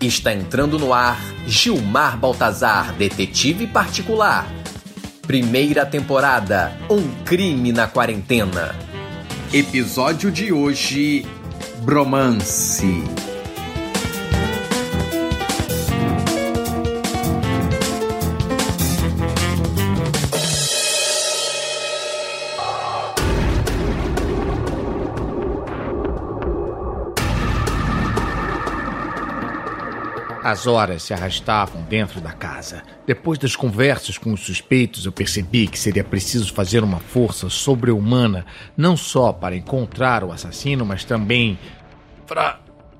Está entrando no ar Gilmar Baltazar, detetive particular. Primeira temporada: Um crime na quarentena. Episódio de hoje: Bromance. As horas se arrastavam dentro da casa. Depois das conversas com os suspeitos, eu percebi que seria preciso fazer uma força sobre-humana, não só para encontrar o assassino, mas também para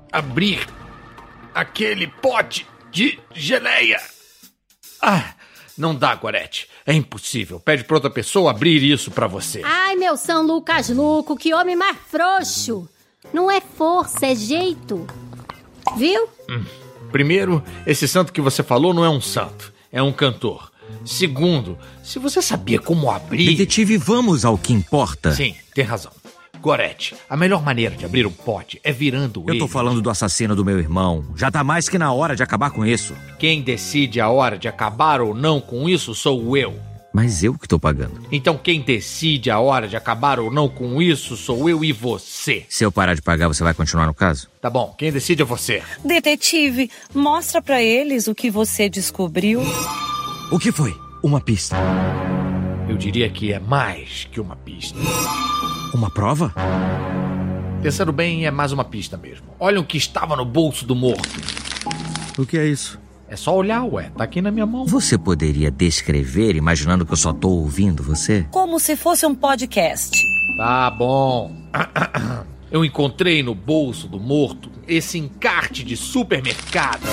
abrir aquele pote de geleia. Ah, não dá, Gorete. É impossível. Pede para outra pessoa abrir isso para você. Ai, meu São Lucas Luco, que homem mais frouxo. Não é força, é jeito. Viu? Hum. Primeiro, esse santo que você falou não é um santo, é um cantor. Segundo, se você sabia como abrir. Detetive, vamos ao que importa. Sim, tem razão. Gorete, a melhor maneira de abrir um pote é virando Eu ele. tô falando do assassino do meu irmão. Já tá mais que na hora de acabar com isso. Quem decide a hora de acabar ou não com isso sou eu. Mas eu que tô pagando. Então quem decide a hora de acabar ou não com isso sou eu e você. Se eu parar de pagar, você vai continuar no caso? Tá bom, quem decide é você. Detetive, mostra pra eles o que você descobriu. O que foi? Uma pista. Eu diria que é mais que uma pista. Uma prova? Pensando bem, é mais uma pista mesmo. Olha o que estava no bolso do morto. O que é isso? É só olhar, ué. Tá aqui na minha mão. Você poderia descrever, imaginando que eu só tô ouvindo você? Como se fosse um podcast. Tá bom. Eu encontrei no bolso do morto esse encarte de supermercado.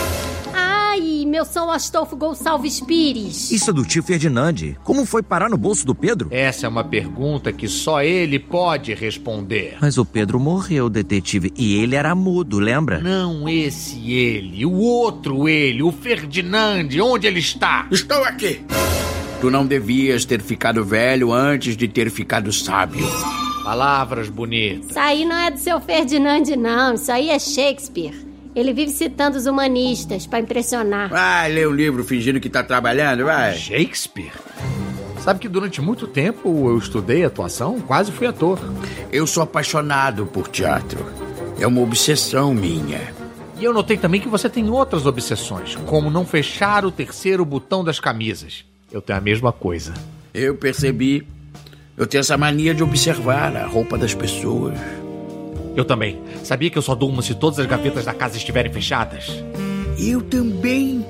Meu São Astolfo Gonçalves Pires. Isso é do tio Ferdinand. Como foi parar no bolso do Pedro? Essa é uma pergunta que só ele pode responder. Mas o Pedro morreu, detetive, e ele era mudo, lembra? Não esse ele, o outro ele, o Ferdinand, onde ele está? Estou aqui. Tu não devias ter ficado velho antes de ter ficado sábio. Palavras bonitas. Isso aí não é do seu Ferdinand, não. Isso aí é Shakespeare. Ele vive citando os humanistas pra impressionar. Vai ler um livro fingindo que tá trabalhando, vai. Shakespeare? Sabe que durante muito tempo eu estudei atuação, quase fui ator. Eu sou apaixonado por teatro. É uma obsessão minha. E eu notei também que você tem outras obsessões, como não fechar o terceiro botão das camisas. Eu tenho a mesma coisa. Eu percebi. Eu tenho essa mania de observar a roupa das pessoas. Eu também. Sabia que eu só durmo se todas as gavetas da casa estiverem fechadas? Eu também.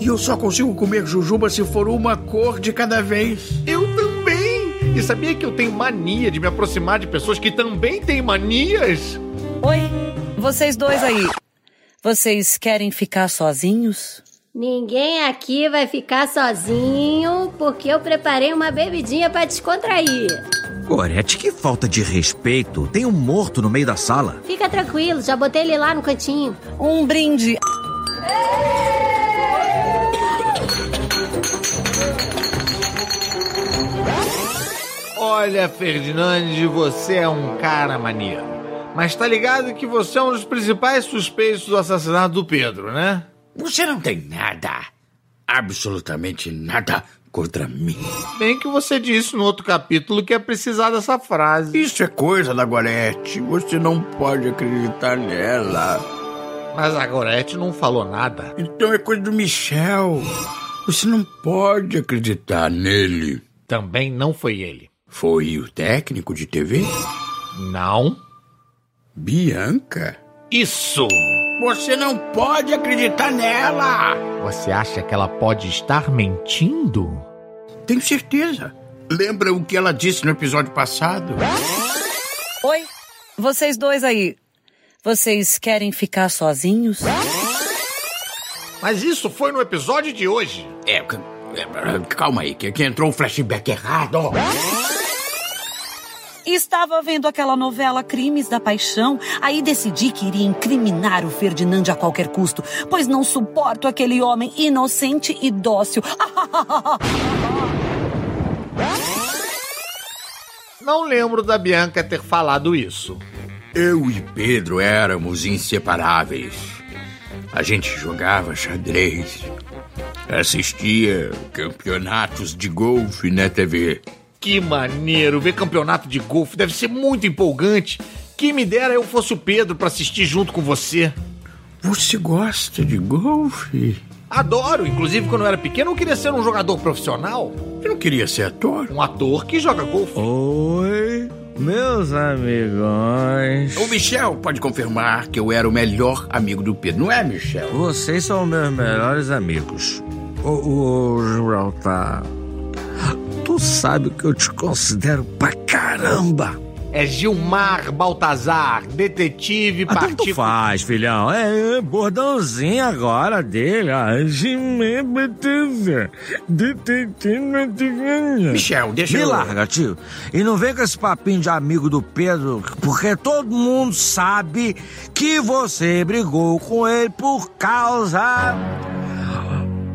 E eu só consigo comer jujuba se for uma cor de cada vez. Eu também! E sabia que eu tenho mania de me aproximar de pessoas que também têm manias? Oi, vocês dois aí. Vocês querem ficar sozinhos? Ninguém aqui vai ficar sozinho porque eu preparei uma bebidinha pra descontrair. Gorete, que falta de respeito. Tem um morto no meio da sala. Fica tranquilo, já botei ele lá no cantinho. Um brinde. Olha, Ferdinand, você é um cara maneiro. Mas tá ligado que você é um dos principais suspeitos do assassinato do Pedro, né? Você não tem nada, absolutamente nada contra mim. Bem que você disse no outro capítulo que ia precisar dessa frase. Isso é coisa da Gorete. Você não pode acreditar nela. Mas a Gorete não falou nada. Então é coisa do Michel. Você não pode acreditar nele. Também não foi ele. Foi o técnico de TV? Não. Bianca? Isso! Você não pode acreditar nela! Você acha que ela pode estar mentindo? Tenho certeza. Lembra o que ela disse no episódio passado? Oi, vocês dois aí. Vocês querem ficar sozinhos? Mas isso foi no episódio de hoje. É, é, calma aí, que, que entrou um flashback errado. Estava vendo aquela novela Crimes da Paixão, aí decidi que iria incriminar o Ferdinand a qualquer custo, pois não suporto aquele homem inocente e dócil. Não lembro da Bianca ter falado isso. Eu e Pedro éramos inseparáveis. A gente jogava xadrez, assistia campeonatos de golfe na TV. Que maneiro! Ver campeonato de golfe deve ser muito empolgante. Que me dera eu fosse o Pedro para assistir junto com você. Você gosta de golfe? Adoro. Inclusive, quando eu era pequeno, eu queria ser um jogador profissional. Eu não queria ser ator? Um ator que joga golfe. Oi, meus amigões. O Michel pode confirmar que eu era o melhor amigo do Pedro, não é, Michel? Vocês são meus melhores amigos. Ô, ô Gibraltar, tu sabe que eu te considero pra caramba. É Gilmar Baltazar, detetive Ah, tanto particular. faz, filhão. É, é bordãozinho agora dele. ó. Gilmar Baltazar, detetive... Michel, deixa Me eu... larga, tio. E não vem com esse papinho de amigo do Pedro, porque todo mundo sabe que você brigou com ele por causa.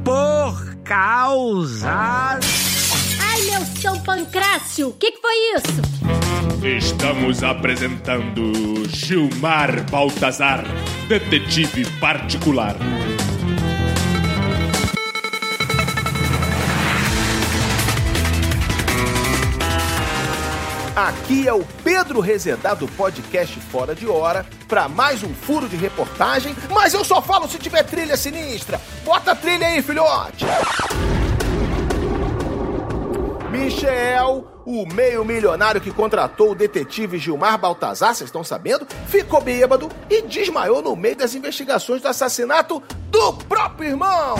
Por causa. Ai, meu São Pancrácio, o que, que foi isso? Estamos apresentando Gilmar Baltazar, detetive particular. Aqui é o Pedro Rezedar do podcast Fora de Hora para mais um furo de reportagem, mas eu só falo se tiver trilha sinistra. Bota a trilha aí, filhote. Michel, o meio milionário que contratou o detetive Gilmar Baltazar, vocês estão sabendo, ficou bêbado e desmaiou no meio das investigações do assassinato do próprio irmão.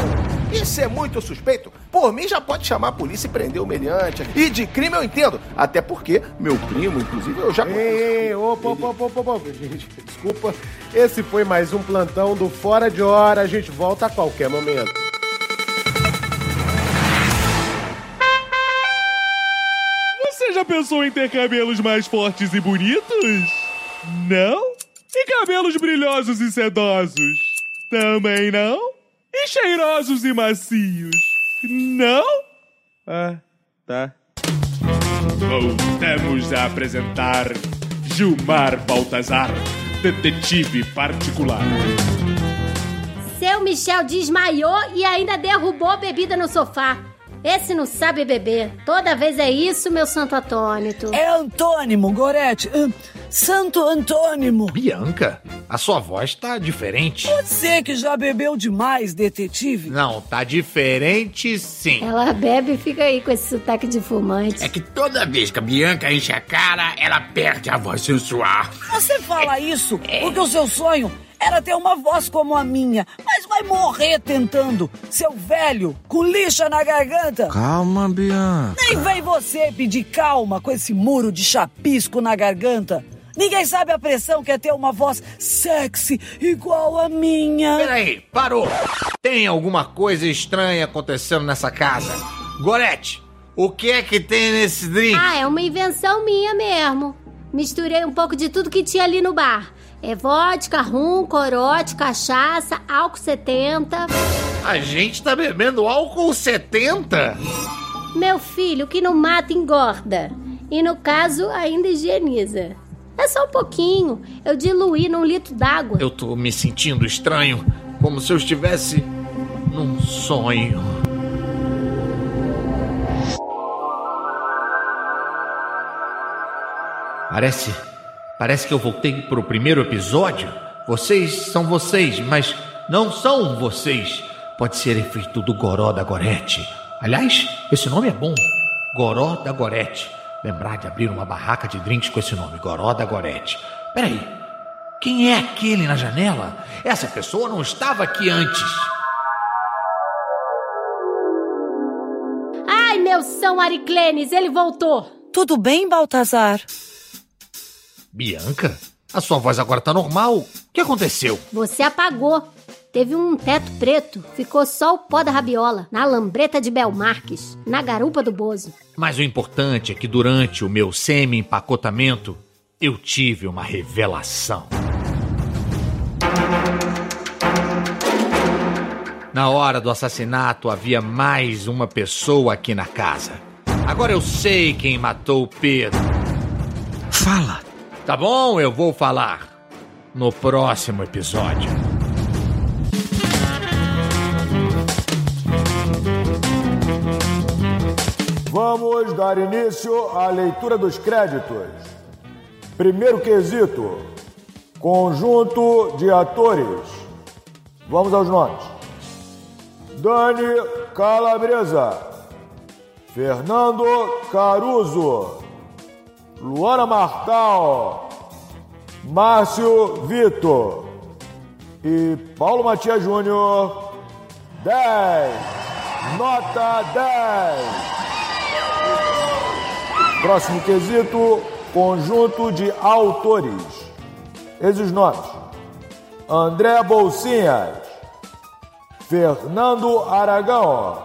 Isso é muito suspeito. Por mim, já pode chamar a polícia e prender o meliante. E de crime eu entendo. Até porque meu primo, inclusive, eu já. Ei, opa, opa, opa, opa, gente, desculpa. Esse foi mais um plantão do Fora de Hora. A gente volta a qualquer momento. Pensou em ter cabelos mais fortes e bonitos? Não? E cabelos brilhosos e sedosos? Também não? E cheirosos e macios? Não? Ah, tá. Voltamos a apresentar Gilmar Baltazar, detetive particular. Seu Michel desmaiou e ainda derrubou a bebida no sofá. Esse não sabe beber. Toda vez é isso, meu santo atônito. É antônimo, Gorete. Hum, Santo antônimo. Bianca, a sua voz tá diferente. Você que já bebeu demais, detetive. Não, tá diferente sim. Ela bebe e fica aí com esse sotaque de fumante. É que toda vez que a Bianca enche a cara, ela perde a voz sensual. Você fala isso porque o seu sonho era ter uma voz como a minha, mas vai morrer tentando, seu velho, com lixa na garganta. Calma, Bianca. Nem vem você pedir calma com esse muro de chapisco na garganta. Ninguém sabe a pressão que é ter uma voz sexy igual a minha. Peraí, parou. Tem alguma coisa estranha acontecendo nessa casa? Gorete, o que é que tem nesse drink? Ah, é uma invenção minha mesmo. Misturei um pouco de tudo que tinha ali no bar. É vodka, rum, corote, cachaça, álcool 70. A gente tá bebendo álcool 70? Meu filho, o que não mata engorda. E no caso, ainda higieniza. É só um pouquinho. Eu diluí num litro d'água. Eu tô me sentindo estranho, como se eu estivesse num sonho. Parece. Parece que eu voltei pro primeiro episódio. Vocês são vocês, mas não são vocês. Pode ser efeito do Goró da Gorete. Aliás, esse nome é bom. Goró da Gorete. Lembrar de abrir uma barraca de drinks com esse nome, Goró da Gorete. Peraí, quem é aquele na janela? Essa pessoa não estava aqui antes. Ai, meu São Ariclenes, ele voltou. Tudo bem, Baltazar? Bianca? A sua voz agora tá normal. O que aconteceu? Você apagou. Teve um teto preto, ficou só o pó da rabiola, na lambreta de Belmarques, na garupa do Bozo. Mas o importante é que durante o meu semi-empacotamento, eu tive uma revelação. Na hora do assassinato havia mais uma pessoa aqui na casa. Agora eu sei quem matou o Pedro. Fala. Tá bom? Eu vou falar no próximo episódio. Vamos dar início à leitura dos créditos. Primeiro quesito: conjunto de atores. Vamos aos nomes: Dani Calabresa, Fernando Caruso. Luana Marcal, Márcio Vitor e Paulo Matias Júnior. 10. Nota 10. Próximo quesito: conjunto de autores. Esses nomes: André Bolsinhas, Fernando Aragão,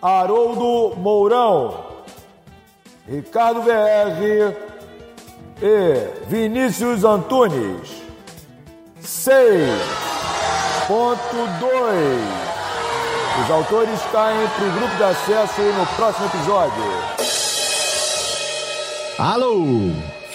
Haroldo Mourão, Ricardo VR e Vinícius Antunes. 6.2. Os autores caem para o grupo de acesso no próximo episódio. Alô!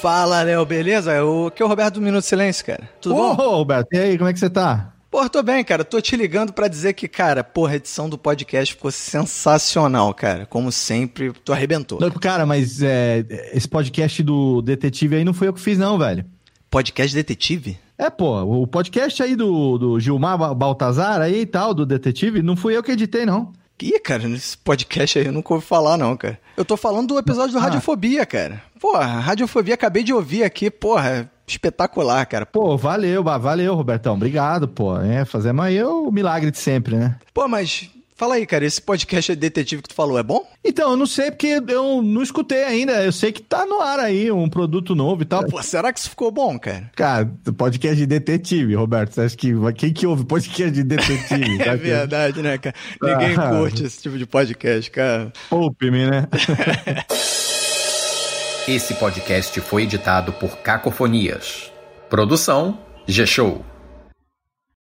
Fala, Léo, beleza? O que é o Roberto do Minuto Silêncio, cara. Tudo Ô, bom? Roberto, e aí, como é que você tá? Porra, tô bem, cara. Tô te ligando pra dizer que, cara, porra, a edição do podcast ficou sensacional, cara. Como sempre, tu arrebentou. Não, Cara, mas é, esse podcast do detetive aí não foi eu que fiz, não, velho. Podcast detetive? É, pô, o podcast aí do, do Gilmar Ba- Baltazar aí e tal, do detetive, não fui eu que editei, não. Ih, cara, nesse podcast aí eu nunca ouvi falar, não, cara. Eu tô falando do episódio do Ah. Radiofobia, cara. Porra, Radiofobia, acabei de ouvir aqui, porra, espetacular, cara. Pô, valeu, valeu, Robertão. Obrigado, pô. É, fazemos aí o milagre de sempre, né? Pô, mas fala aí, cara, esse podcast detetive que tu falou é bom? Então, eu não sei porque eu não escutei ainda. Eu sei que tá no ar aí um produto novo e tal. Pô, será que isso ficou bom, cara? Cara, podcast de detetive, Roberto. Você acha que quem que ouve podcast de detetive? É verdade, né, cara? Ninguém Ah. curte esse tipo de podcast, cara. Poupe-me, né? Esse podcast foi editado por Cacofonias. Produção G-Show.